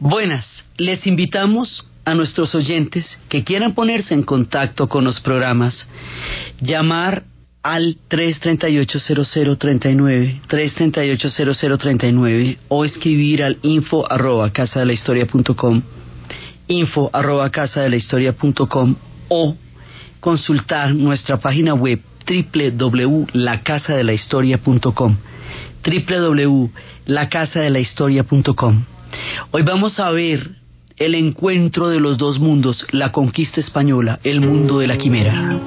Buenas, les invitamos a nuestros oyentes que quieran ponerse en contacto con los programas, llamar al 338-0039, 338-0039 o escribir al info arroba casa de la historia punto com, info arroba casa de la historia punto com o consultar nuestra página web www.lacasadelahistoria.com www.lacasadelahistoria.com Hoy vamos a ver el encuentro de los dos mundos, la conquista española, el mundo de la quimera.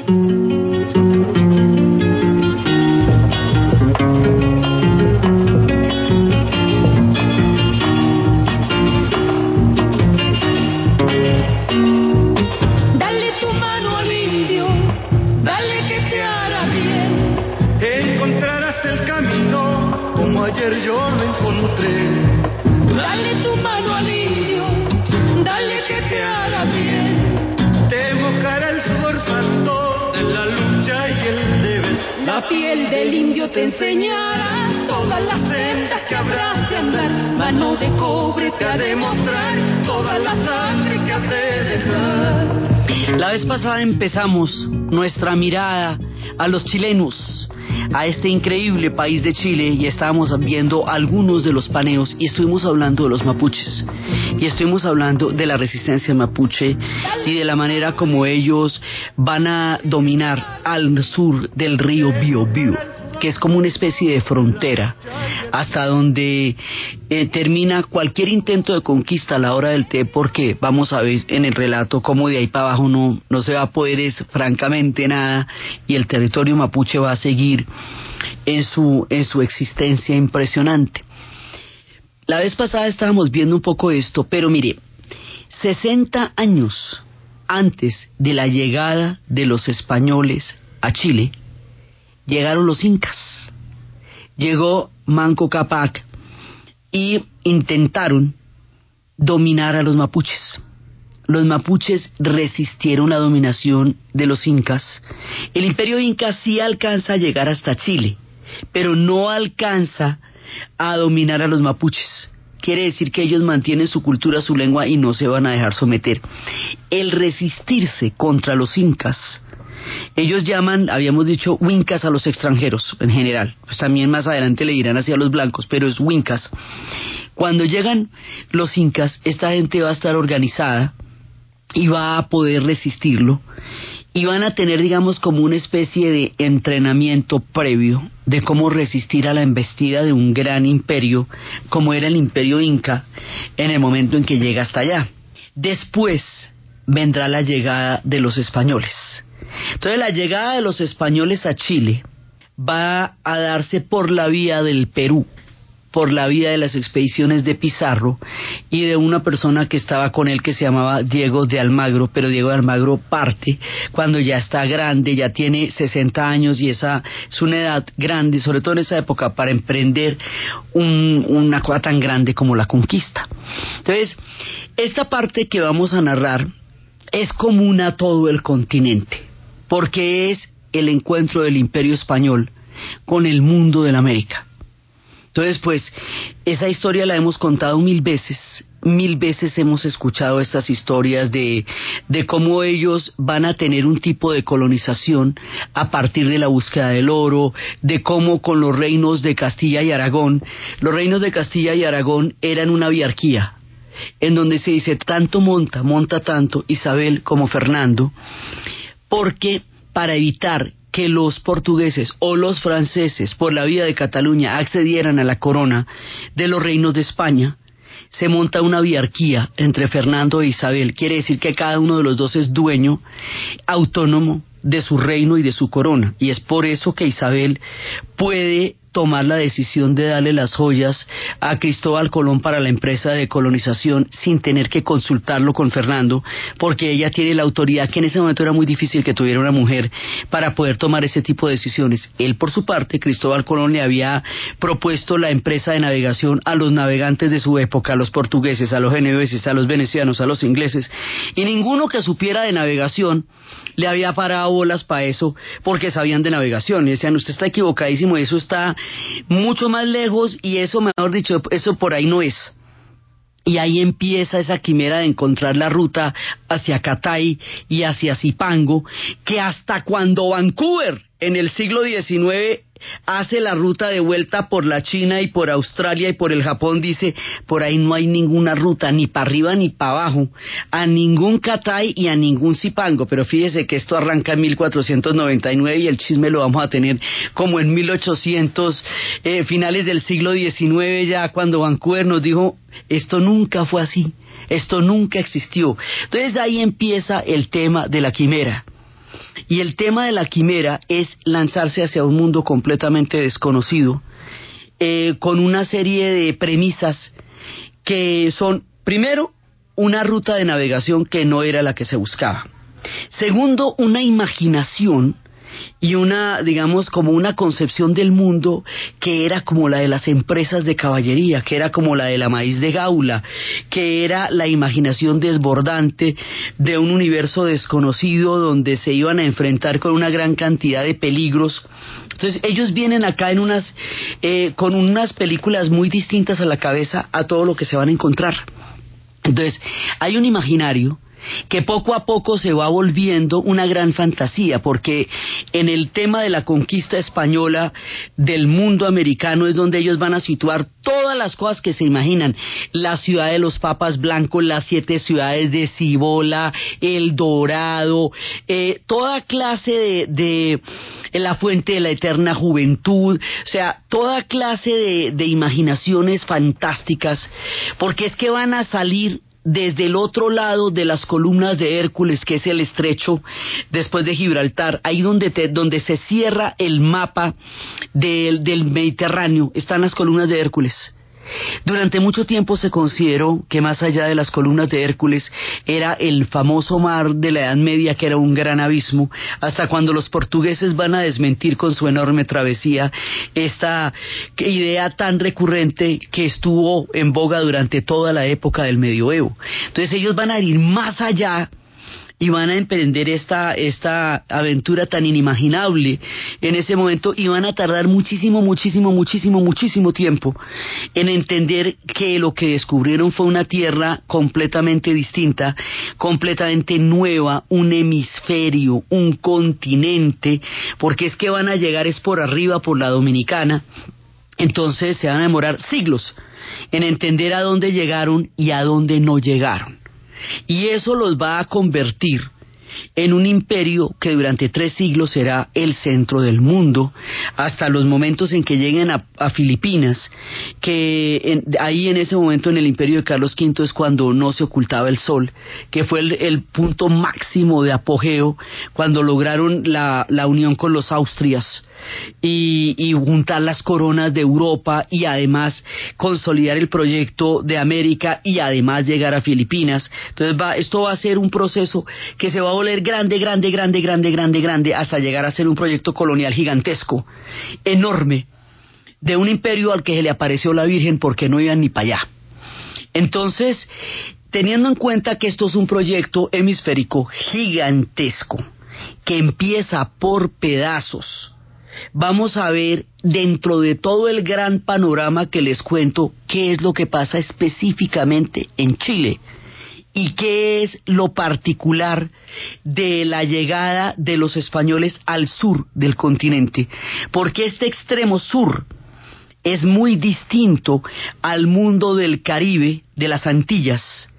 Empezamos nuestra mirada a los chilenos, a este increíble país de Chile y estábamos viendo algunos de los paneos y estuvimos hablando de los mapuches y estuvimos hablando de la resistencia mapuche y de la manera como ellos van a dominar al sur del río Biobío que es como una especie de frontera hasta donde eh, termina cualquier intento de conquista a la hora del té porque vamos a ver en el relato cómo de ahí para abajo no, no se va a poder es francamente nada y el territorio mapuche va a seguir en su, en su existencia impresionante. La vez pasada estábamos viendo un poco esto, pero mire, 60 años antes de la llegada de los españoles a Chile, llegaron los incas. Llegó Manco Capac y intentaron dominar a los mapuches. Los mapuches resistieron la dominación de los incas. El imperio inca sí alcanza a llegar hasta Chile, pero no alcanza a dominar a los mapuches. Quiere decir que ellos mantienen su cultura, su lengua y no se van a dejar someter. El resistirse contra los incas, ellos llaman, habíamos dicho, wincas a los extranjeros en general. Pues también más adelante le dirán hacia los blancos, pero es wincas. Cuando llegan los incas, esta gente va a estar organizada y va a poder resistirlo y van a tener, digamos, como una especie de entrenamiento previo de cómo resistir a la embestida de un gran imperio como era el imperio inca en el momento en que llega hasta allá. Después vendrá la llegada de los españoles. Entonces la llegada de los españoles a Chile va a darse por la vía del Perú, por la vía de las expediciones de Pizarro y de una persona que estaba con él que se llamaba Diego de Almagro, pero Diego de Almagro parte cuando ya está grande, ya tiene 60 años y esa es una edad grande, sobre todo en esa época, para emprender un, una cosa tan grande como la conquista. Entonces, esta parte que vamos a narrar es común a todo el continente, porque es el encuentro del imperio español con el mundo de la América. Entonces, pues, esa historia la hemos contado mil veces, mil veces hemos escuchado estas historias de, de cómo ellos van a tener un tipo de colonización a partir de la búsqueda del oro, de cómo con los reinos de Castilla y Aragón, los reinos de Castilla y Aragón eran una biarquía, en donde se dice tanto monta, monta tanto Isabel como Fernando, porque para evitar que los portugueses o los franceses por la vía de Cataluña accedieran a la corona de los reinos de España, se monta una biarquía entre Fernando e Isabel. Quiere decir que cada uno de los dos es dueño autónomo de su reino y de su corona. Y es por eso que Isabel puede tomar la decisión de darle las joyas a Cristóbal Colón para la empresa de colonización sin tener que consultarlo con Fernando, porque ella tiene la autoridad que en ese momento era muy difícil que tuviera una mujer para poder tomar ese tipo de decisiones. Él, por su parte, Cristóbal Colón le había propuesto la empresa de navegación a los navegantes de su época, a los portugueses, a los geneveses, a los venecianos, a los ingleses, y ninguno que supiera de navegación le había parado bolas para eso porque sabían de navegación y decían usted está equivocadísimo eso está mucho más lejos y eso mejor dicho eso por ahí no es. Y ahí empieza esa quimera de encontrar la ruta hacia Catay y hacia Zipango, que hasta cuando Vancouver en el siglo XIX hace la ruta de vuelta por la China y por Australia y por el Japón, dice, por ahí no hay ninguna ruta, ni para arriba ni para abajo, a ningún Catay y a ningún Zipango, pero fíjese que esto arranca en 1499 y el chisme lo vamos a tener como en 1800, eh, finales del siglo XIX, ya cuando Vancouver nos dijo, esto nunca fue así, esto nunca existió. Entonces ahí empieza el tema de la quimera. Y el tema de la quimera es lanzarse hacia un mundo completamente desconocido, eh, con una serie de premisas que son, primero, una ruta de navegación que no era la que se buscaba. Segundo, una imaginación y una, digamos, como una concepción del mundo que era como la de las empresas de caballería, que era como la de la maíz de gaula, que era la imaginación desbordante de un universo desconocido donde se iban a enfrentar con una gran cantidad de peligros. Entonces ellos vienen acá en unas, eh, con unas películas muy distintas a la cabeza a todo lo que se van a encontrar. Entonces, hay un imaginario que poco a poco se va volviendo una gran fantasía, porque en el tema de la conquista española del mundo americano es donde ellos van a situar todas las cosas que se imaginan, la ciudad de los papas blancos, las siete ciudades de Cibola, El Dorado, eh, toda clase de, la fuente de la eterna juventud, o sea, toda clase de imaginaciones fantásticas, porque es que van a salir desde el otro lado de las columnas de Hércules, que es el estrecho después de Gibraltar, ahí donde, donde se cierra el mapa del, del Mediterráneo, están las columnas de Hércules. Durante mucho tiempo se consideró que más allá de las columnas de Hércules era el famoso mar de la Edad Media que era un gran abismo, hasta cuando los portugueses van a desmentir con su enorme travesía esta idea tan recurrente que estuvo en boga durante toda la época del medioevo. Entonces ellos van a ir más allá y van a emprender esta, esta aventura tan inimaginable en ese momento y van a tardar muchísimo, muchísimo, muchísimo, muchísimo tiempo en entender que lo que descubrieron fue una tierra completamente distinta, completamente nueva, un hemisferio, un continente, porque es que van a llegar es por arriba, por la dominicana, entonces se van a demorar siglos en entender a dónde llegaron y a dónde no llegaron. Y eso los va a convertir en un imperio que durante tres siglos será el centro del mundo, hasta los momentos en que lleguen a, Filipinas, que ahí en ese momento en el imperio de Carlos V es cuando no se ocultaba el sol, que fue el, punto máximo de apogeo cuando lograron la, la unión con los Austrias y, juntar las coronas de Europa y además consolidar el proyecto de América y además llegar a Filipinas. Entonces va, esto va a ser un proceso que se va a volver grande, grande, grande, grande, grande, grande, hasta llegar a ser un proyecto colonial gigantesco, enorme, de un imperio al que se le apareció la Virgen porque no iban ni para allá. Entonces, teniendo en cuenta que esto es un proyecto hemisférico gigantesco, que empieza por pedazos, vamos a ver dentro de todo el gran panorama que les cuento qué es lo que pasa específicamente en Chile y qué es lo particular de la llegada de los españoles al sur del continente, porque este extremo sur es muy distinto al mundo del Caribe, de las Antillas,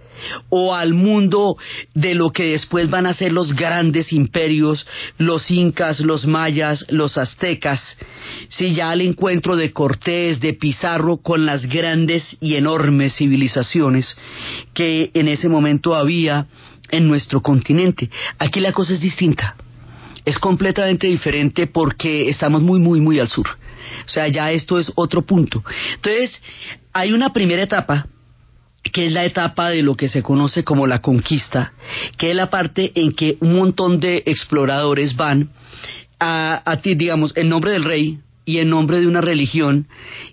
o al mundo de lo que después van a ser los grandes imperios, los incas, los mayas, los aztecas, si ya al encuentro de Cortés, de Pizarro, con las grandes y enormes civilizaciones que en ese momento había en nuestro continente. Aquí la cosa es distinta. Es completamente diferente porque estamos muy, muy, muy al sur. O sea, ya esto es otro punto. Entonces, hay una primera etapa que es la etapa de lo que se conoce como la conquista, que es la parte en que un montón de exploradores van a, a digamos, en nombre del rey y en nombre de una religión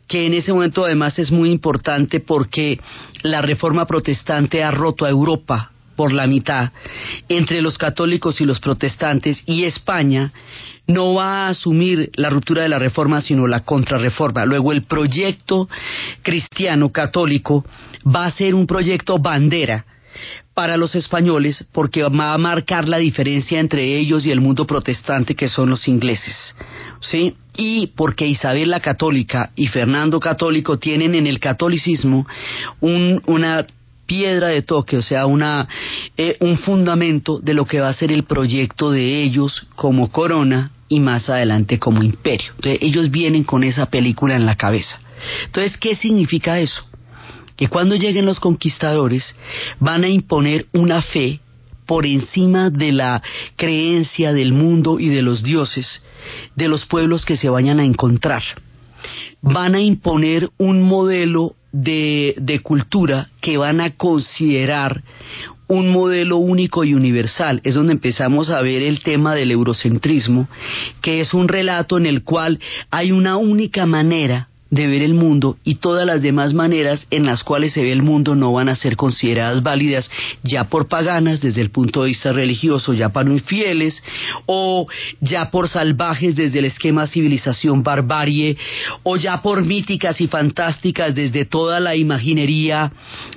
que en ese momento además es muy importante porque la reforma protestante ha roto a Europa por la mitad entre los católicos y los protestantes y España no va a asumir la ruptura de la reforma, sino la contrarreforma. Luego el proyecto cristiano católico va a ser un proyecto bandera para los españoles porque va a marcar la diferencia entre ellos y el mundo protestante que son los ingleses. ¿Sí? Y porque Isabel la católica y Fernando católico tienen en el catolicismo un, una piedra de toque, o sea, una, eh, un fundamento de lo que va a ser el proyecto de ellos como corona y más adelante como imperio. Entonces, ellos vienen con esa película en la cabeza. Entonces, ¿qué significa eso? Que cuando lleguen los conquistadores van a imponer una fe por encima de la creencia del mundo y de los dioses de los pueblos que se vayan a encontrar. Van a imponer un modelo de, de cultura que van a considerar un modelo único y universal. Es donde empezamos a ver el tema del eurocentrismo, que es un relato en el cual hay una única manera de ver el mundo y todas las demás maneras en las cuales se ve el mundo no van a ser consideradas válidas ya por paganas desde el punto de vista religioso, ya para infieles o ya por salvajes desde el esquema civilización barbarie o ya por míticas y fantásticas desde toda la imaginería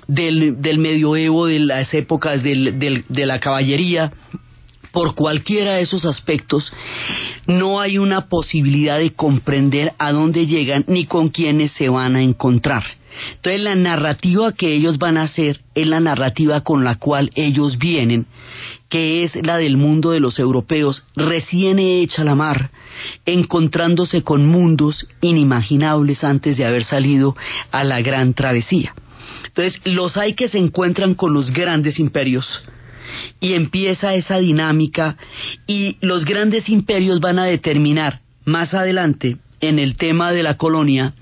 del, del medioevo, de las épocas del, de la caballería por cualquiera de esos aspectos, no hay una posibilidad de comprender a dónde llegan ni con quiénes se van a encontrar. Entonces la narrativa que ellos van a hacer es la narrativa con la cual ellos vienen, que es la del mundo de los europeos, recién hecha la mar, encontrándose con mundos inimaginables antes de haber salido a la gran travesía. Entonces los hay que se encuentran con los grandes imperios, y empieza esa dinámica y los grandes imperios van a determinar más adelante en el tema de la colonia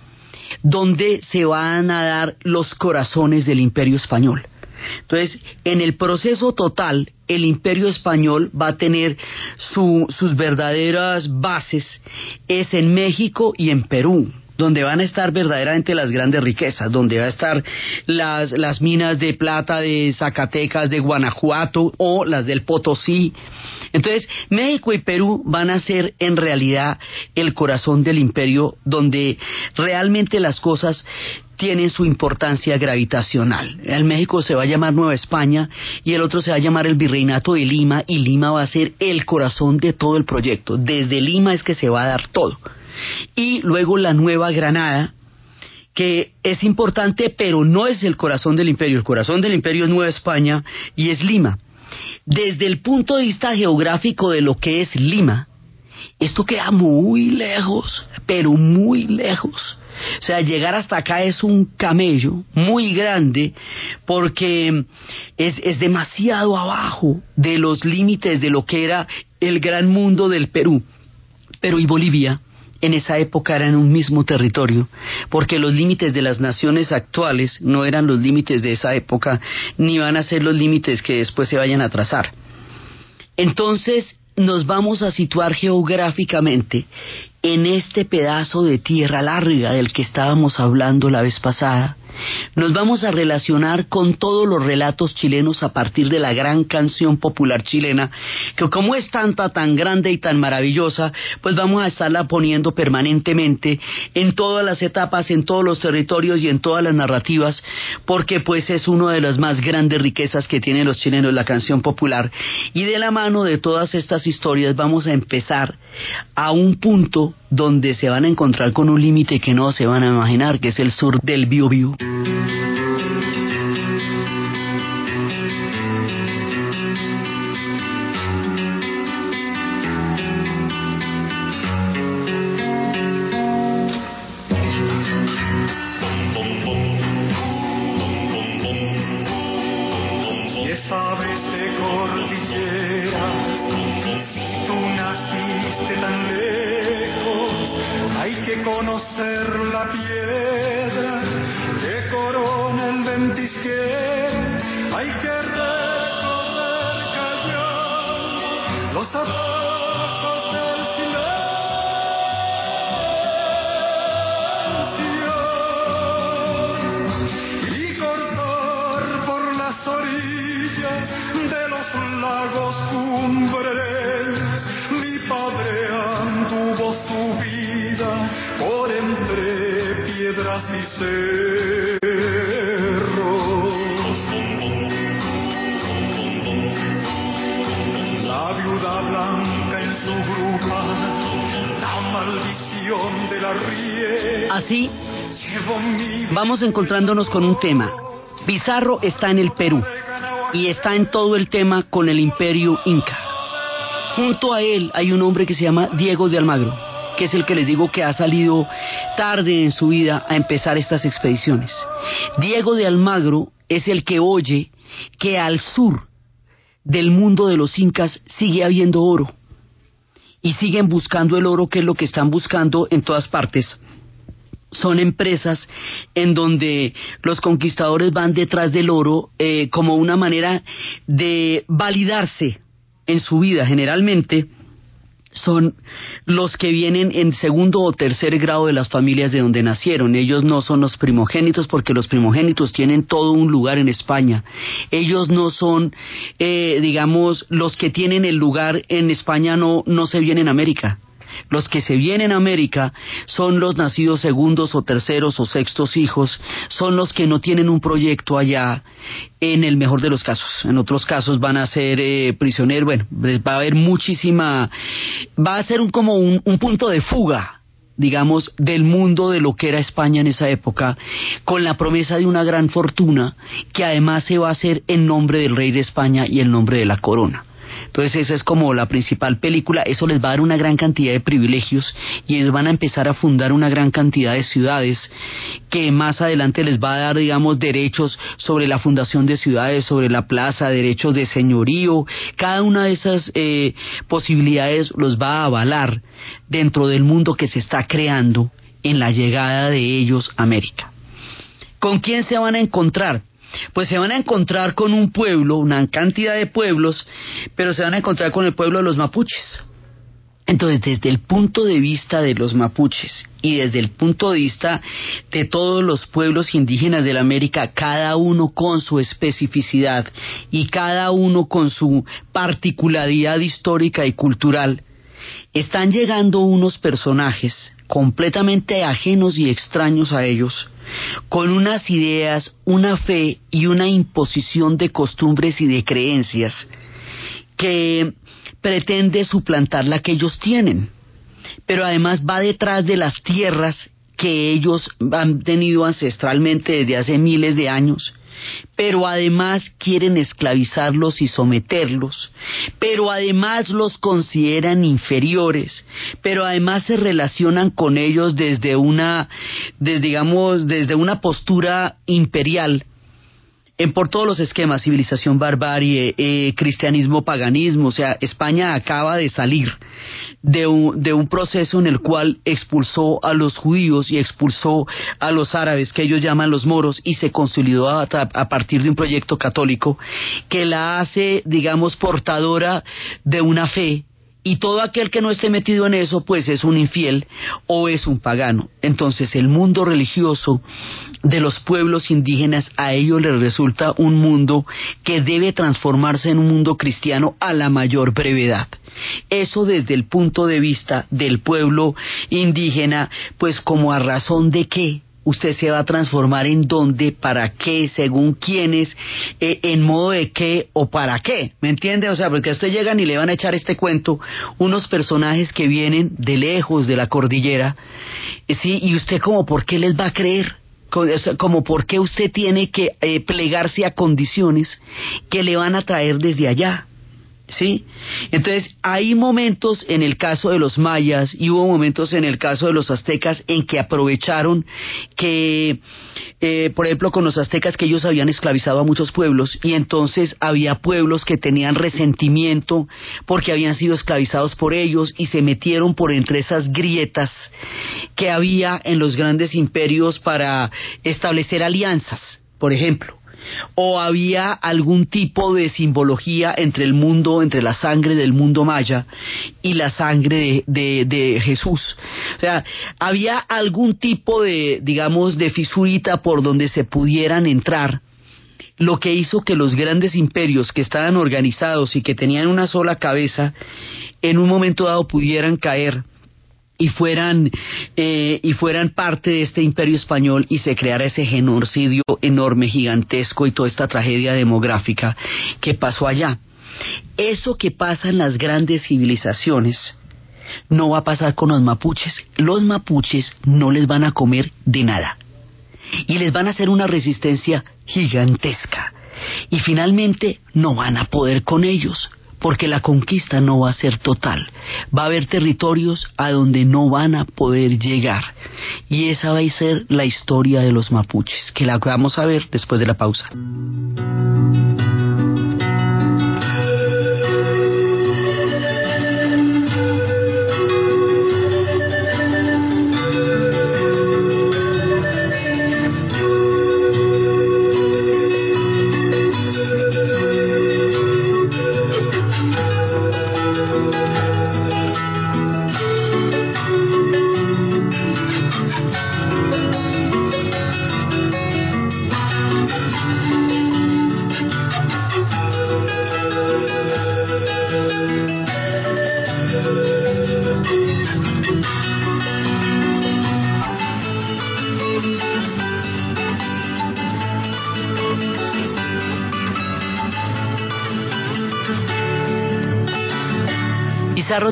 donde se van a dar los corazones del imperio español. Entonces, en el proceso total, el imperio español va a tener sus verdaderas bases, es en México y en Perú donde van a estar verdaderamente las grandes riquezas, donde va a estar las, las minas de plata de Zacatecas, de Guanajuato o las del Potosí. Entonces, México y Perú van a ser en realidad el corazón del imperio donde realmente las cosas tienen su importancia gravitacional. El México se va a llamar Nueva España y el otro se va a llamar el Virreinato de Lima y Lima va a ser el corazón de todo el proyecto. Desde Lima es que se va a dar todo y luego la Nueva Granada, que es importante, pero no es el corazón del imperio. El corazón del imperio es Nueva España y es Lima. Desde el punto de vista geográfico de lo que es Lima, esto queda muy lejos, pero muy lejos. O sea, llegar hasta acá es un camello muy grande porque es, es demasiado abajo de los límites de lo que era el gran mundo del Perú. Pero ¿y Bolivia? En esa época eran un mismo territorio, porque los límites de las naciones actuales no eran los límites de esa época, ni van a ser los límites que después se vayan a trazar. Entonces nos vamos a situar geográficamente en este pedazo de tierra larga del que estábamos hablando la vez pasada, nos vamos a relacionar con todos los relatos chilenos a partir de la gran canción popular chilena, que como es tanta, tan grande y tan maravillosa, pues vamos a estarla poniendo permanentemente en todas las etapas, en todos los territorios y en todas las narrativas, porque pues es una de las más grandes riquezas que tienen los chilenos la canción popular. Y de la mano de todas estas historias vamos a empezar a un punto donde se van a encontrar con un límite que no se van a imaginar, que es el sur del Biobío. thank you lagos cumbres, mi padre anduvo su vida por entre piedras y cerros. La viuda blanca en su bruja, la maldición del arriero. Así vamos encontrándonos con un tema. Pizarro está en el Perú y está en todo el tema con el imperio inca. Junto a él hay un hombre que se llama Diego de Almagro, que es el que les digo que ha salido tarde en su vida a empezar estas expediciones. Diego de Almagro es el que oye que al sur del mundo de los incas sigue habiendo oro y siguen buscando el oro que es lo que están buscando en todas partes son empresas en donde los conquistadores van detrás del oro eh, como una manera de validarse en su vida generalmente son los que vienen en segundo o tercer grado de las familias de donde nacieron. Ellos no son los primogénitos porque los primogénitos tienen todo un lugar en España. Ellos no son, eh, digamos, los que tienen el lugar en España no, no se vienen en América. Los que se vienen a América son los nacidos segundos o terceros o sextos hijos, son los que no tienen un proyecto allá en el mejor de los casos. En otros casos van a ser eh, prisioneros, bueno, va a haber muchísima, va a ser un, como un, un punto de fuga digamos, del mundo de lo que era España en esa época, con la promesa de una gran fortuna que además se va a hacer en nombre del rey de España y en nombre de la corona. Entonces esa es como la principal película, eso les va a dar una gran cantidad de privilegios y ellos van a empezar a fundar una gran cantidad de ciudades que más adelante les va a dar, digamos, derechos sobre la fundación de ciudades, sobre la plaza, derechos de señorío, cada una de esas eh, posibilidades los va a avalar dentro del mundo que se está creando en la llegada de ellos a América. ¿Con quién se van a encontrar? Pues se van a encontrar con un pueblo, una cantidad de pueblos, pero se van a encontrar con el pueblo de los mapuches. Entonces, desde el punto de vista de los mapuches y desde el punto de vista de todos los pueblos indígenas de la América, cada uno con su especificidad y cada uno con su particularidad histórica y cultural, están llegando unos personajes completamente ajenos y extraños a ellos, con unas ideas, una fe y una imposición de costumbres y de creencias que pretende suplantar la que ellos tienen, pero además va detrás de las tierras que ellos han tenido ancestralmente desde hace miles de años pero además quieren esclavizarlos y someterlos, pero además los consideran inferiores, pero además se relacionan con ellos desde una, desde, digamos, desde una postura imperial. En por todos los esquemas, civilización, barbarie, eh, cristianismo, paganismo, o sea, España acaba de salir de un, de un proceso en el cual expulsó a los judíos y expulsó a los árabes, que ellos llaman los moros, y se consolidó a, a partir de un proyecto católico que la hace, digamos, portadora de una fe y todo aquel que no esté metido en eso, pues es un infiel o es un pagano. Entonces el mundo religioso de los pueblos indígenas a ellos les resulta un mundo que debe transformarse en un mundo cristiano a la mayor brevedad. Eso desde el punto de vista del pueblo indígena, pues como a razón de qué usted se va a transformar en dónde, para qué, según quiénes, eh, en modo de qué o para qué. ¿Me entiende? O sea, porque a usted llegan y le van a echar este cuento unos personajes que vienen de lejos de la cordillera, eh, sí, y usted como por qué les va a creer como por qué usted tiene que eh, plegarse a condiciones que le van a traer desde allá. ¿Sí? Entonces, hay momentos en el caso de los mayas y hubo momentos en el caso de los aztecas en que aprovecharon que, eh, por ejemplo, con los aztecas que ellos habían esclavizado a muchos pueblos y entonces había pueblos que tenían resentimiento porque habían sido esclavizados por ellos y se metieron por entre esas grietas que había en los grandes imperios para establecer alianzas, por ejemplo o había algún tipo de simbología entre el mundo, entre la sangre del mundo maya y la sangre de, Jesús. O sea, había algún tipo de, digamos, de fisurita por donde se pudieran entrar lo que hizo que los grandes imperios que estaban organizados y que tenían una sola cabeza, en un momento dado pudieran caer y fueran eh, y fueran parte de este imperio español y se creara ese genocidio enorme, gigantesco y toda esta tragedia demográfica que pasó allá. Eso que pasa en las grandes civilizaciones no va a pasar con los mapuches. Los mapuches no les van a comer de nada y les van a hacer una resistencia gigantesca y finalmente no van a poder con ellos porque la conquista no va a ser total. Va a haber territorios a donde no van a poder llegar. Y esa va a ser la historia de los mapuches, que la vamos a ver después de la pausa.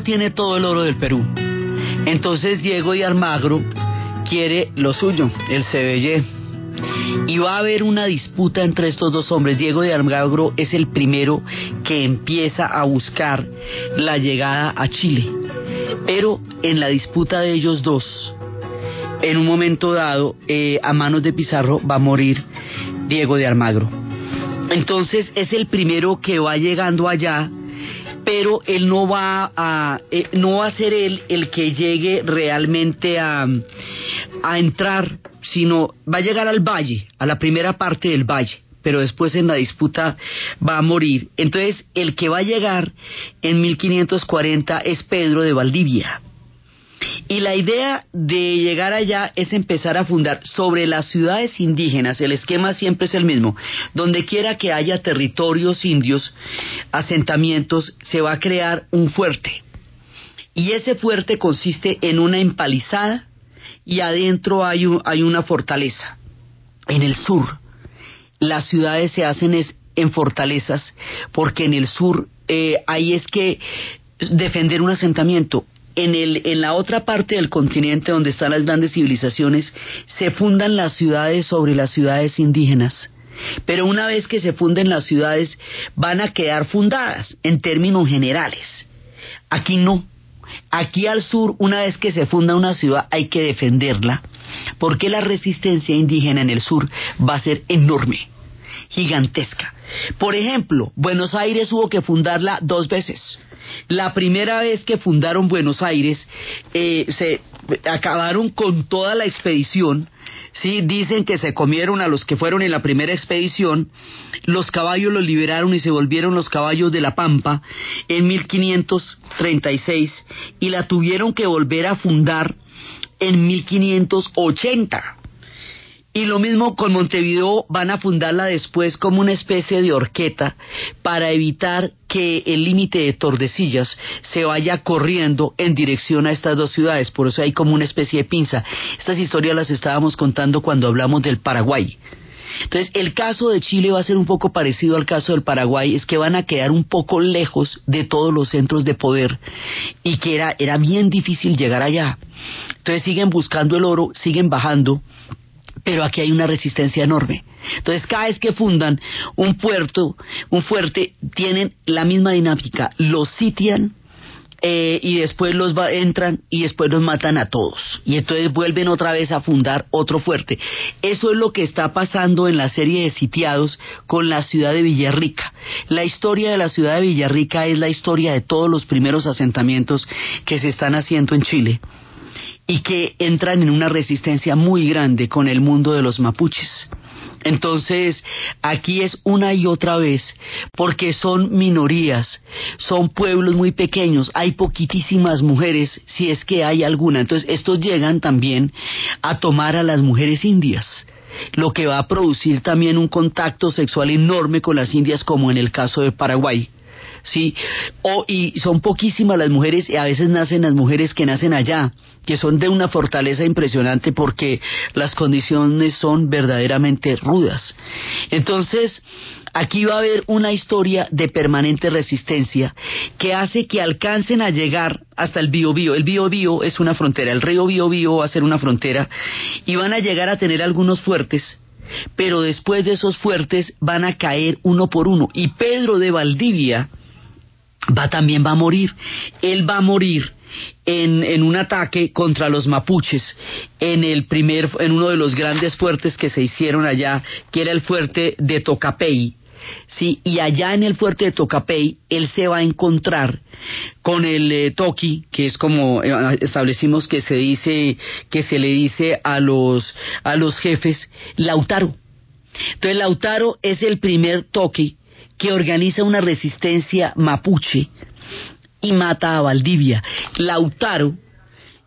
Tiene todo el oro del Perú. Entonces Diego de Almagro quiere lo suyo, el Cebellé. Y va a haber una disputa entre estos dos hombres. Diego de Almagro es el primero que empieza a buscar la llegada a Chile. Pero en la disputa de ellos dos, en un momento dado, eh, a manos de Pizarro va a morir Diego de Almagro. Entonces es el primero que va llegando allá pero él no va a eh, no va a ser él el que llegue realmente a, a entrar, sino va a llegar al valle, a la primera parte del valle pero después en la disputa va a morir. Entonces, el que va a llegar en 1540 es Pedro de Valdivia. Y la idea de llegar allá es empezar a fundar sobre las ciudades indígenas, el esquema siempre es el mismo, donde quiera que haya territorios indios, asentamientos, se va a crear un fuerte. Y ese fuerte consiste en una empalizada y adentro hay, hay una fortaleza. En el sur, las ciudades se hacen en fortalezas, porque en el sur eh, ahí es que defender un asentamiento en, el, en la otra parte del continente donde están las grandes civilizaciones, se fundan las ciudades sobre las ciudades indígenas. Pero una vez que se funden las ciudades, van a quedar fundadas en términos generales. Aquí no. Aquí al sur, una vez que se funda una ciudad, hay que defenderla, porque la resistencia indígena en el sur va a ser enorme, gigantesca. Por ejemplo, Buenos Aires hubo que fundarla dos veces. La primera vez que fundaron Buenos Aires, eh, se acabaron con toda la expedición. Sí, dicen que se comieron a los que fueron en la primera expedición, los caballos los liberaron y se volvieron los caballos de la Pampa en 1536 y la tuvieron que volver a fundar en 1580. Y lo mismo con Montevideo, van a fundarla después como una especie de horqueta para evitar que el límite de Tordesillas se vaya corriendo en dirección a estas dos ciudades. Por eso hay como una especie de pinza. Estas historias las estábamos contando cuando hablamos del Paraguay. Entonces, el caso de Chile va a ser un poco parecido al caso del Paraguay, es que van a quedar un poco lejos de todos los centros de poder y que era, era bien difícil llegar allá. Entonces siguen buscando el oro, siguen bajando pero aquí hay una resistencia enorme. Entonces, cada vez que fundan un puerto, un fuerte, tienen la misma dinámica, los sitian eh, y después los entran y después los matan a todos. Y entonces vuelven otra vez a fundar otro fuerte. Eso es lo que está pasando en la serie de sitiados con la ciudad de Villarrica. La historia de la ciudad de Villarrica es la historia de todos los primeros asentamientos que se están haciendo en Chile y que entran en una resistencia muy grande con el mundo de los mapuches. Entonces, aquí es una y otra vez, porque son minorías, son pueblos muy pequeños, hay poquitísimas mujeres, si es que hay alguna. Entonces, estos llegan también a tomar a las mujeres indias lo que va a producir también un contacto sexual enorme con las indias como en el caso de Paraguay. ¿sí? O, y son poquísimas las mujeres, y a veces nacen las mujeres que nacen allá, que son de una fortaleza impresionante porque las condiciones son verdaderamente rudas. Entonces, aquí va a haber una historia de permanente resistencia que hace que alcancen a llegar hasta el Biobío. El Biobío es una frontera, el río Biobío va a ser una frontera y van a llegar a tener algunos fuertes pero después de esos fuertes van a caer uno por uno y Pedro de Valdivia va también va a morir. Él va a morir en, un ataque contra los mapuches en el primer en uno de los grandes fuertes que se hicieron allá, que era el fuerte de Tocapey. Sí, y allá en el fuerte de Tocapey él se va a encontrar con el eh, Toki, que es como eh, establecimos que se dice que se le dice a los a los jefes Lautaro. Entonces Lautaro es el primer Toki que organiza una resistencia mapuche y mata a Valdivia. Lautaro,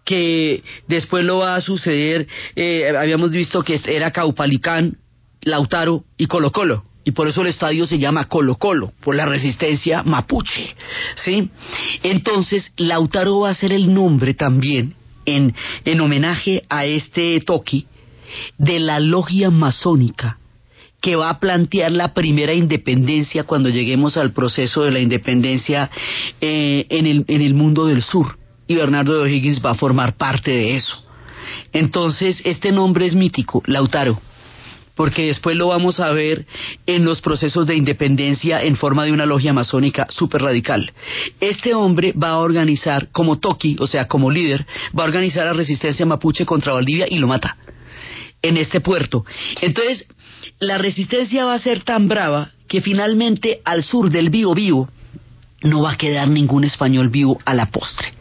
que después lo va a suceder, eh, habíamos visto que era Caupalicán, Lautaro y Colo Colo. Y por eso el estadio se llama Colo Colo, por la resistencia mapuche. ¿sí? Entonces, Lautaro va a ser el nombre también, en, en homenaje a este toki, de la logia masónica que va a plantear la primera independencia cuando lleguemos al proceso de la independencia eh, en, el, en el mundo del sur. Y Bernardo de O'Higgins va a formar parte de eso. Entonces, este nombre es mítico, Lautaro, porque después lo vamos a ver en los procesos de independencia en forma de una logia masónica súper radical. Este hombre va a organizar como Toki, o sea, como líder, va a organizar la resistencia mapuche contra Valdivia y lo mata en este puerto. Entonces, la resistencia va a ser tan brava que finalmente al sur del Bío Bío no va a quedar ningún español vivo a la postre.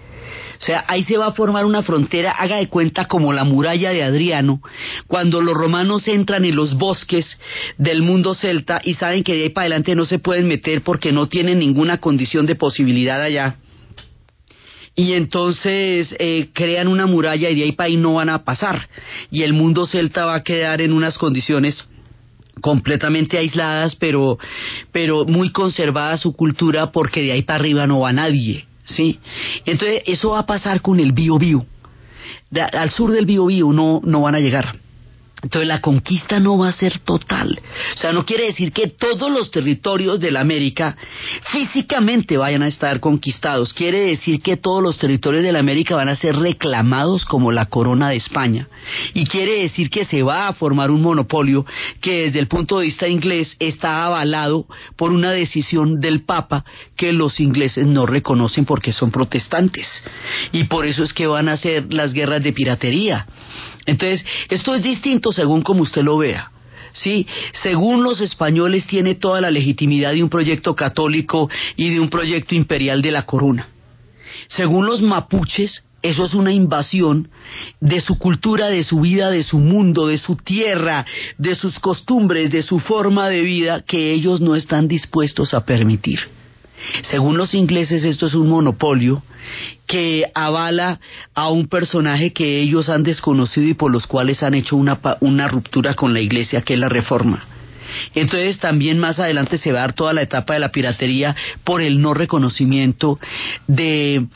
O sea, ahí se va a formar una frontera, haga de cuenta como la muralla de Adriano, cuando los romanos entran en los bosques del mundo celta y saben que de ahí para adelante no se pueden meter porque no tienen ninguna condición de posibilidad allá. Y entonces eh, crean una muralla y de ahí para ahí no van a pasar. Y el mundo celta va a quedar en unas condiciones completamente aisladas, pero, pero muy conservada su cultura porque de ahí para arriba no va nadie, ¿sí? Entonces eso va a pasar con el Bio Bio. al sur del Bio Bio no, no van a llegar. Entonces la conquista no va a ser total. O sea, no quiere decir que todos los territorios de la América físicamente vayan a estar conquistados. Quiere decir que todos los territorios de la América van a ser reclamados como la corona de España. Y quiere decir que se va a formar un monopolio que desde el punto de vista inglés está avalado por una decisión del Papa que los ingleses no reconocen porque son protestantes. Y por eso es que van a ser las guerras de piratería entonces, esto es distinto según como usted lo vea. Sí, según los españoles tiene toda la legitimidad de un proyecto católico y de un proyecto imperial de la corona. Según los mapuches, eso es una invasión de su cultura, de su vida, de su mundo, de su tierra, de sus costumbres, de su forma de vida que ellos no están dispuestos a permitir. Según los ingleses esto es un monopolio que avala a un personaje que ellos han desconocido y por los cuales han hecho una, una ruptura con la iglesia, que es la reforma. Entonces también más adelante se va a dar toda la etapa de la piratería por el no reconocimiento de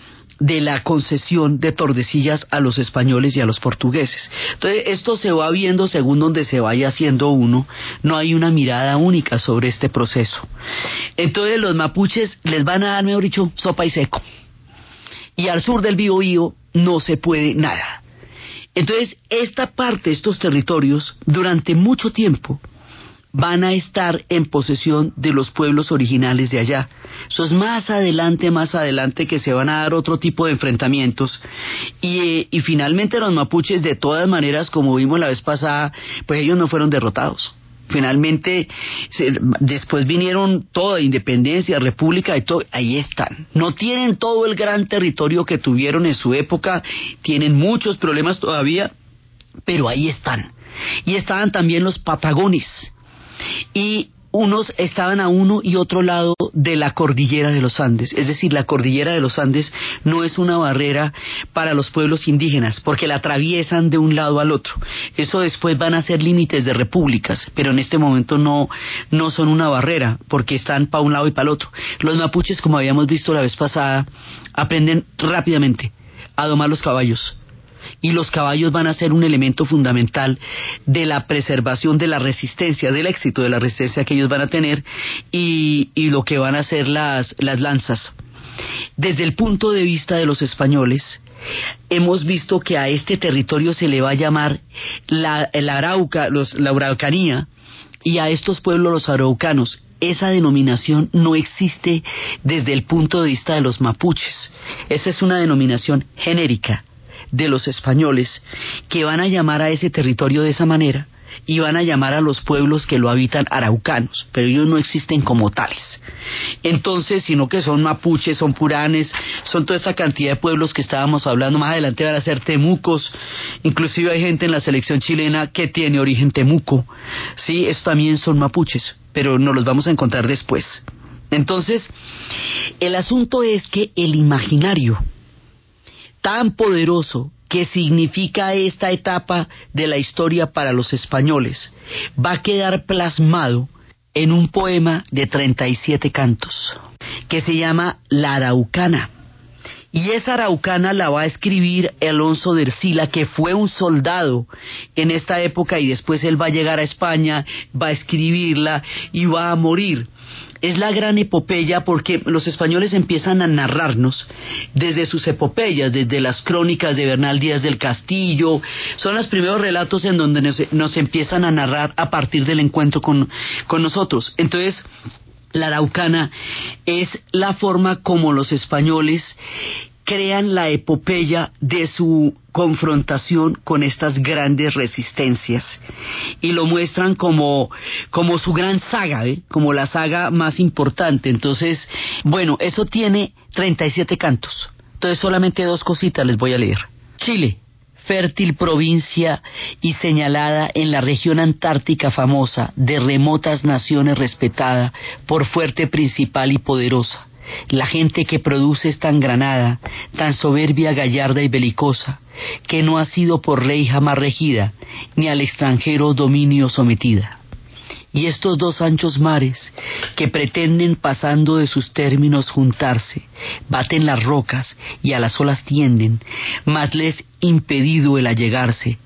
de la concesión de Tordesillas a los españoles y a los portugueses. Entonces, esto se va viendo según donde se vaya haciendo uno, no hay una mirada única sobre este proceso. Entonces, los mapuches les van a dar, mejor dicho, sopa y seco. Y al sur del Biobío no se puede nada. Entonces, esta parte, estos territorios, durante mucho tiempo, van a estar en posesión de los pueblos originales de allá. Eso es más adelante, más adelante que se van a dar otro tipo de enfrentamientos. Y, eh, y finalmente los mapuches, de todas maneras, como vimos la vez pasada, pues ellos no fueron derrotados. Finalmente, después vinieron toda independencia, república y todo, ahí están. No tienen todo el gran territorio que tuvieron en su época, tienen muchos problemas todavía, pero ahí están. Y estaban también los patagones, y unos estaban a uno y otro lado de la cordillera de los Andes. Es decir, la cordillera de los Andes no es una barrera para los pueblos indígenas, porque la atraviesan de un lado al otro. Eso después van a ser límites de repúblicas, pero en este momento no, no son una barrera, porque están para un lado y para el otro. Los mapuches, como habíamos visto la vez pasada, aprenden rápidamente a domar los caballos y los caballos van a ser un elemento fundamental de la preservación de la resistencia, del éxito de la resistencia que ellos van a tener y, lo que van a ser las, las lanzas. Desde el punto de vista de los españoles, hemos visto que a este territorio se le va a llamar la, Arauca, la Araucanía, y a estos pueblos los araucanos. Esa denominación no existe desde el punto de vista de los mapuches. Esa es una denominación genérica de los españoles que van a llamar a ese territorio de esa manera y van a llamar a los pueblos que lo habitan araucanos, pero ellos no existen como tales. Entonces, sino que son mapuches, son puranes, son toda esa cantidad de pueblos que estábamos hablando, más adelante van a ser temucos, inclusive hay gente en la selección chilena que tiene origen temuco, sí, estos también son mapuches, pero nos los vamos a encontrar después. Entonces, el asunto es que el imaginario tan poderoso que significa esta etapa de la historia para los españoles va a quedar plasmado en un poema de 37 cantos que se llama La Araucana. Y esa araucana la va a escribir Alonso de Ercila, que fue un soldado en esta época y después él va a llegar a España, va a escribirla y va a morir es la gran epopeya porque los españoles empiezan a narrarnos desde sus epopeyas, desde las crónicas de Bernal Díaz del Castillo, son los primeros relatos en donde nos, empiezan a narrar a partir del encuentro con, con nosotros. Entonces, la araucana es la forma como los españoles crean la epopeya de su confrontación con estas grandes resistencias y lo muestran como, como su gran saga, ¿eh? como la saga más importante. Entonces, bueno, eso tiene 37 cantos. Entonces solamente dos cositas les voy a leer. Chile, fértil provincia y señalada en la región antártica famosa de remotas naciones respetada por fuerte principal y poderosa la gente que produce es tan granada, tan soberbia, gallarda y belicosa, que no ha sido por rey jamás regida, ni al extranjero dominio sometida. Y estos dos anchos mares, que pretenden pasando de sus términos juntarse, baten las rocas y a las olas tienden, mas les impedido el allegarse,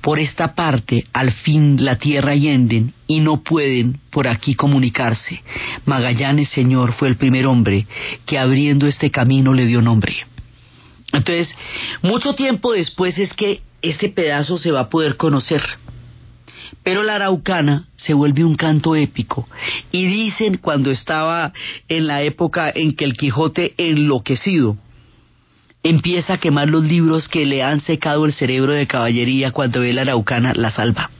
por esta parte al fin la tierra yenden y no pueden por aquí comunicarse. Magallanes, Señor, fue el primer hombre que abriendo este camino le dio nombre. Entonces, mucho tiempo después es que ese pedazo se va a poder conocer. Pero la araucana se vuelve un canto épico. Y dicen cuando estaba en la época en que el Quijote enloquecido, empieza a quemar los libros que le han secado el cerebro de caballería cuando ve la araucana la salva.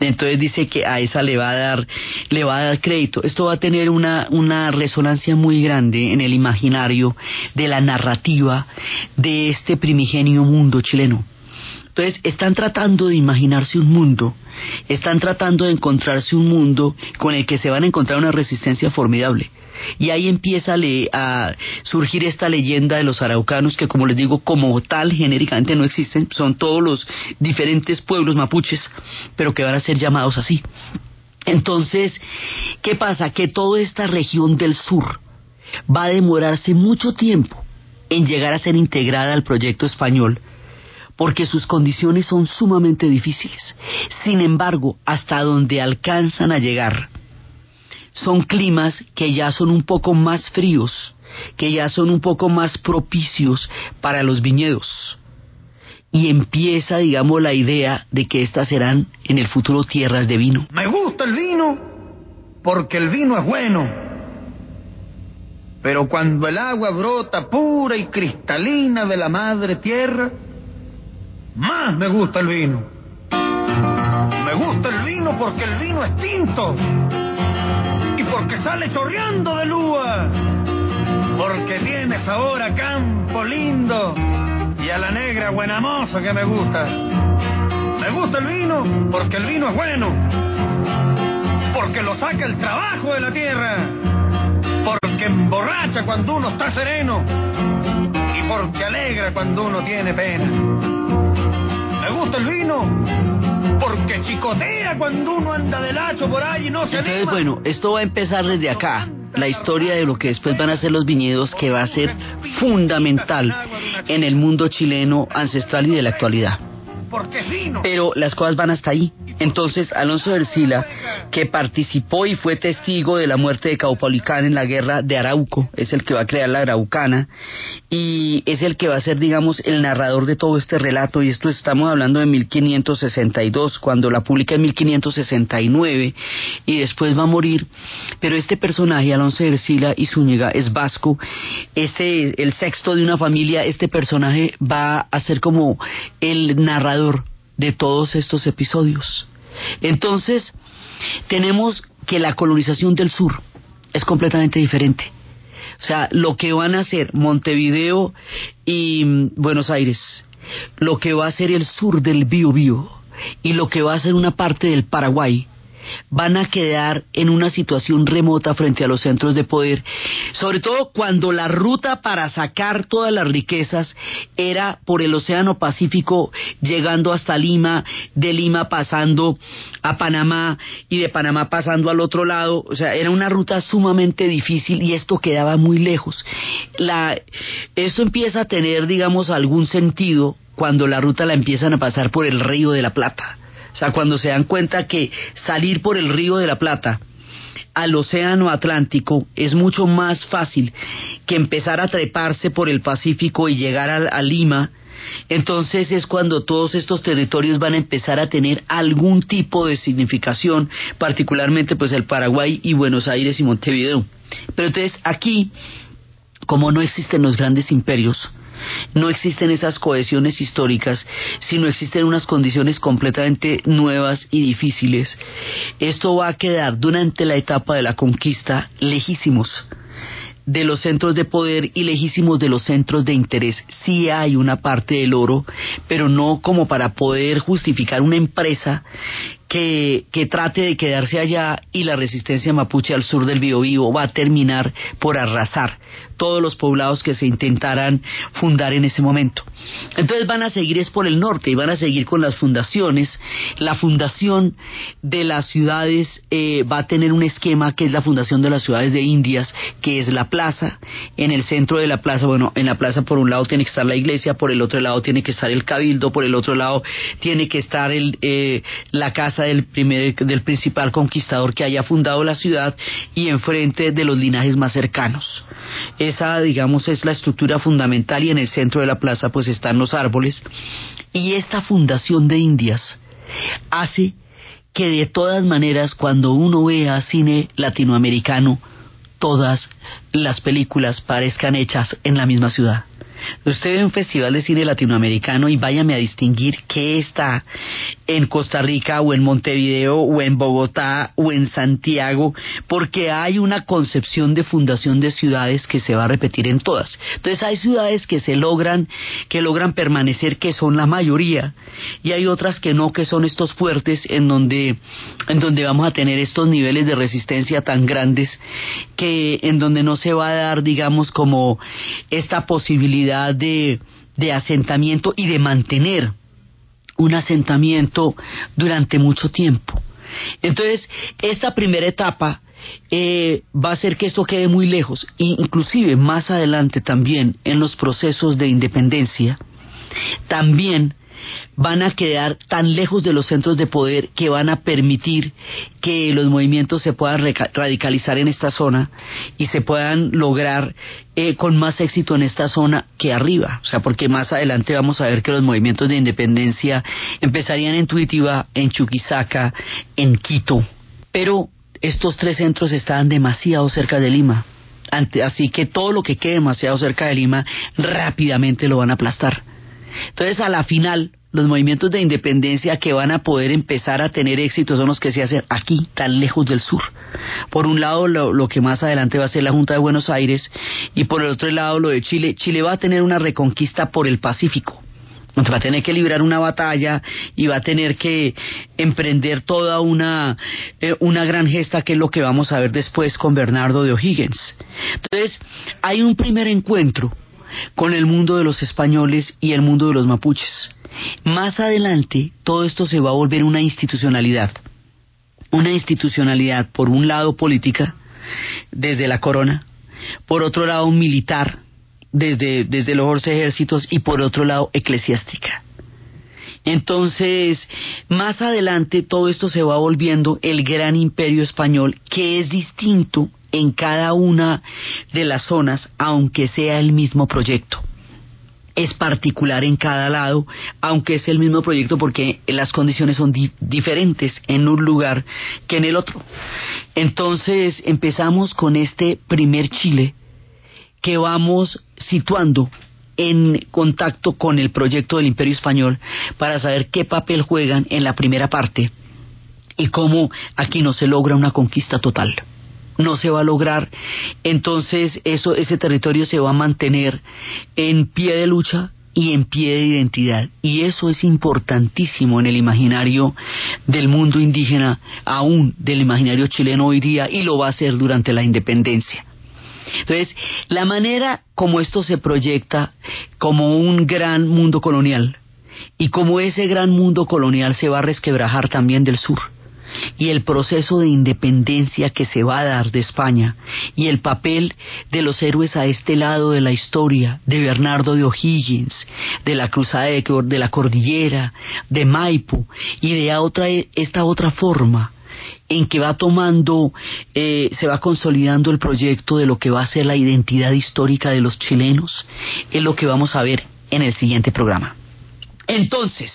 Entonces dice que a esa le va a dar, le va a dar crédito. Esto va a tener una, una resonancia muy grande en el imaginario de la narrativa de este primigenio mundo chileno. Entonces están tratando de imaginarse un mundo, están tratando de encontrarse un mundo con el que se van a encontrar una resistencia formidable. Y ahí empieza a surgir esta leyenda de los araucanos que, como les digo, como tal genéricamente no existen, son todos los diferentes pueblos mapuches, pero que van a ser llamados así. Entonces, ¿qué pasa? Que toda esta región del sur va a demorarse mucho tiempo en llegar a ser integrada al proyecto español, porque sus condiciones son sumamente difíciles. Sin embargo, hasta donde alcanzan a llegar, son climas que ya son un poco más fríos, que ya son un poco más propicios para los viñedos. Y empieza, digamos, la idea de que estas serán en el futuro tierras de vino. Me gusta el vino porque el vino es bueno. Pero cuando el agua brota pura y cristalina de la madre tierra, más me gusta el vino. Me gusta el vino porque el vino es tinto porque sale chorreando de lúa, porque tiene sabor a campo lindo y a la negra buena moza que me gusta. Me gusta el vino porque el vino es bueno, porque lo saca el trabajo de la tierra, porque emborracha cuando uno está sereno y porque alegra cuando uno tiene pena. Me gusta el vino porque chicotea cuando uno anda del hacho por ahí y no se Entonces, anima. bueno, esto va a empezar desde acá. La historia de lo que después van a ser los viñedos, que va a ser fundamental en el mundo chileno ancestral y de la actualidad. Porque es vino. Pero las cosas van hasta ahí. Entonces, Alonso Ercila, que participó y fue testigo de la muerte de Caupolicán en la guerra de Arauco, es el que va a crear la Araucana y es el que va a ser, digamos, el narrador de todo este relato. Y esto estamos hablando de 1562, cuando la publica en 1569 y después va a morir. Pero este personaje, Alonso Ercila y Zúñiga, es vasco. Este, el sexto de una familia, este personaje va a ser como el narrador de todos estos episodios. Entonces, tenemos que la colonización del sur es completamente diferente. O sea, lo que van a hacer Montevideo y mm, Buenos Aires, lo que va a ser el sur del Biobío y lo que va a ser una parte del Paraguay, van a quedar en una situación remota frente a los centros de poder, sobre todo cuando la ruta para sacar todas las riquezas era por el Océano Pacífico, llegando hasta Lima, de Lima pasando a Panamá y de Panamá pasando al otro lado, o sea, era una ruta sumamente difícil y esto quedaba muy lejos. La, esto empieza a tener, digamos, algún sentido cuando la ruta la empiezan a pasar por el Río de la Plata. O sea, cuando se dan cuenta que salir por el río de la Plata al océano Atlántico es mucho más fácil que empezar a treparse por el Pacífico y llegar a, a Lima, entonces es cuando todos estos territorios van a empezar a tener algún tipo de significación, particularmente pues el Paraguay y Buenos Aires y Montevideo. Pero entonces aquí, como no existen los grandes imperios, no existen esas cohesiones históricas, sino existen unas condiciones completamente nuevas y difíciles. Esto va a quedar durante la etapa de la conquista lejísimos de los centros de poder y lejísimos de los centros de interés. Sí hay una parte del oro, pero no como para poder justificar una empresa que, que trate de quedarse allá y la resistencia mapuche al sur del Biobío va a terminar por arrasar todos los poblados que se intentaran fundar en ese momento. Entonces van a seguir es por el norte y van a seguir con las fundaciones. La fundación de las ciudades eh, va a tener un esquema que es la fundación de las ciudades de Indias, que es la plaza. En el centro de la plaza, bueno, en la plaza por un lado tiene que estar la iglesia, por el otro lado tiene que estar el cabildo, por el otro lado tiene que estar el, eh, la casa del, del principal conquistador que haya fundado la ciudad y enfrente de los linajes más cercanos. Esa, digamos, es la estructura fundamental y en el centro de la plaza pues están los árboles. Y esta fundación de Indias hace que de todas maneras cuando uno vea cine latinoamericano, todas las películas parezcan hechas en la misma ciudad. Usted ve un festival de cine latinoamericano y váyame a distinguir qué está en Costa Rica o en Montevideo o en Bogotá o en Santiago, porque hay una concepción de fundación de ciudades que se va a repetir en todas. Entonces hay ciudades que se logran, que logran permanecer, que son la mayoría, y hay otras que no, que son estos fuertes en donde, en donde vamos a tener estos niveles de resistencia tan grandes que en donde no se va a dar, digamos, como esta posibilidad de, asentamiento y de mantener un asentamiento durante mucho tiempo. Entonces, esta primera etapa eh, va a hacer que esto quede muy lejos, e inclusive más adelante también en los procesos de independencia, también van a quedar tan lejos de los centros de poder que van a permitir que los movimientos se puedan radicalizar en esta zona y se puedan lograr eh, con más éxito en esta zona que arriba. O sea, porque más adelante vamos a ver que los movimientos de independencia empezarían en Tuitiva, en Chuquisaca, en Quito. Pero estos tres centros estaban demasiado cerca de Lima. Así que todo lo que quede demasiado cerca de Lima rápidamente lo van a aplastar. Entonces, a la final, los movimientos de independencia que van a poder empezar a tener éxito son los que se hacen aquí, tan lejos del sur. Por un lado, lo, que más adelante va a ser la Junta de Buenos Aires, y por el otro lado, lo de Chile. Chile va a tener una reconquista por el Pacífico. va a tener que librar una batalla y va a tener que emprender toda una, eh, una gran gesta que es lo que vamos a ver después con Bernardo de O'Higgins. Entonces, hay un primer encuentro con el mundo de los españoles y el mundo de los mapuches. Más adelante, todo esto se va a volver una institucionalidad. Una institucionalidad, por un lado política, desde la corona, por otro lado militar, desde, desde los ejércitos, y por otro lado eclesiástica. Entonces, más adelante todo esto se va volviendo el gran imperio español, que es distinto en cada una de las zonas, aunque sea el mismo proyecto. Es particular en cada lado, aunque es el mismo proyecto porque las condiciones son diferentes en un lugar que en el otro. Entonces empezamos con este primer Chile que vamos situando en contacto con el proyecto del Imperio Español para saber qué papel juegan en la primera parte y cómo aquí no se logra una conquista total no se va a lograr, entonces eso, ese territorio se va a mantener en pie de lucha y en pie de identidad. Y eso es importantísimo en el imaginario del mundo indígena, aún del imaginario chileno hoy día, y lo va a ser durante la independencia. Entonces, la manera como esto se proyecta como un gran mundo colonial, y como ese gran mundo colonial se va a resquebrajar también del sur y el proceso de independencia que se va a dar de España y el papel de los héroes a este lado de la historia, de Bernardo de O'Higgins, de la Cruzada de, la Cordillera, de Maipo y de otra, esta otra forma en que va tomando, eh, se va consolidando el proyecto de lo que va a ser la identidad histórica de los chilenos, es lo que vamos a ver en el siguiente programa. Entonces,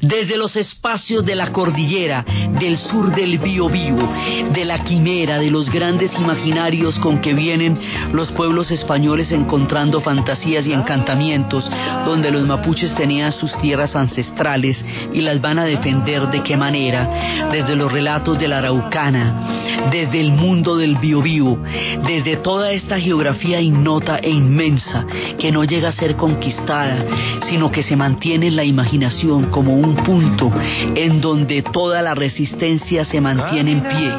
desde los espacios de la cordillera, del sur del Biobío, de la quimera, de los grandes imaginarios con que vienen los pueblos españoles encontrando fantasías y encantamientos, donde los mapuches tenían sus tierras ancestrales y las van a defender de qué manera, desde los relatos de la Araucana, desde el mundo del Biobío, desde toda esta geografía innota e inmensa que no llega a ser conquistada, sino que se mantiene en la imaginación como un punto en donde toda la resistencia se mantiene en pie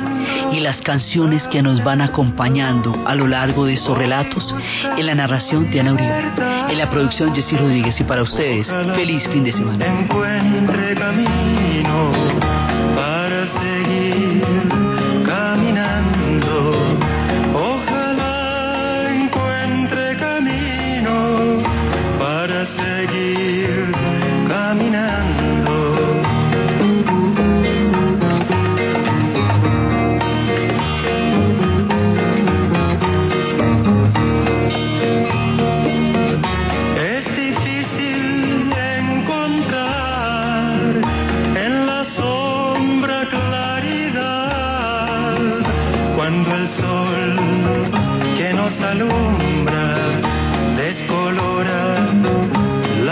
y las canciones que nos van acompañando a lo largo de estos relatos en la narración de Ana Uribe, en la producción Jessy Rodríguez y para ustedes, feliz fin de semana. Encuentre camino para seguir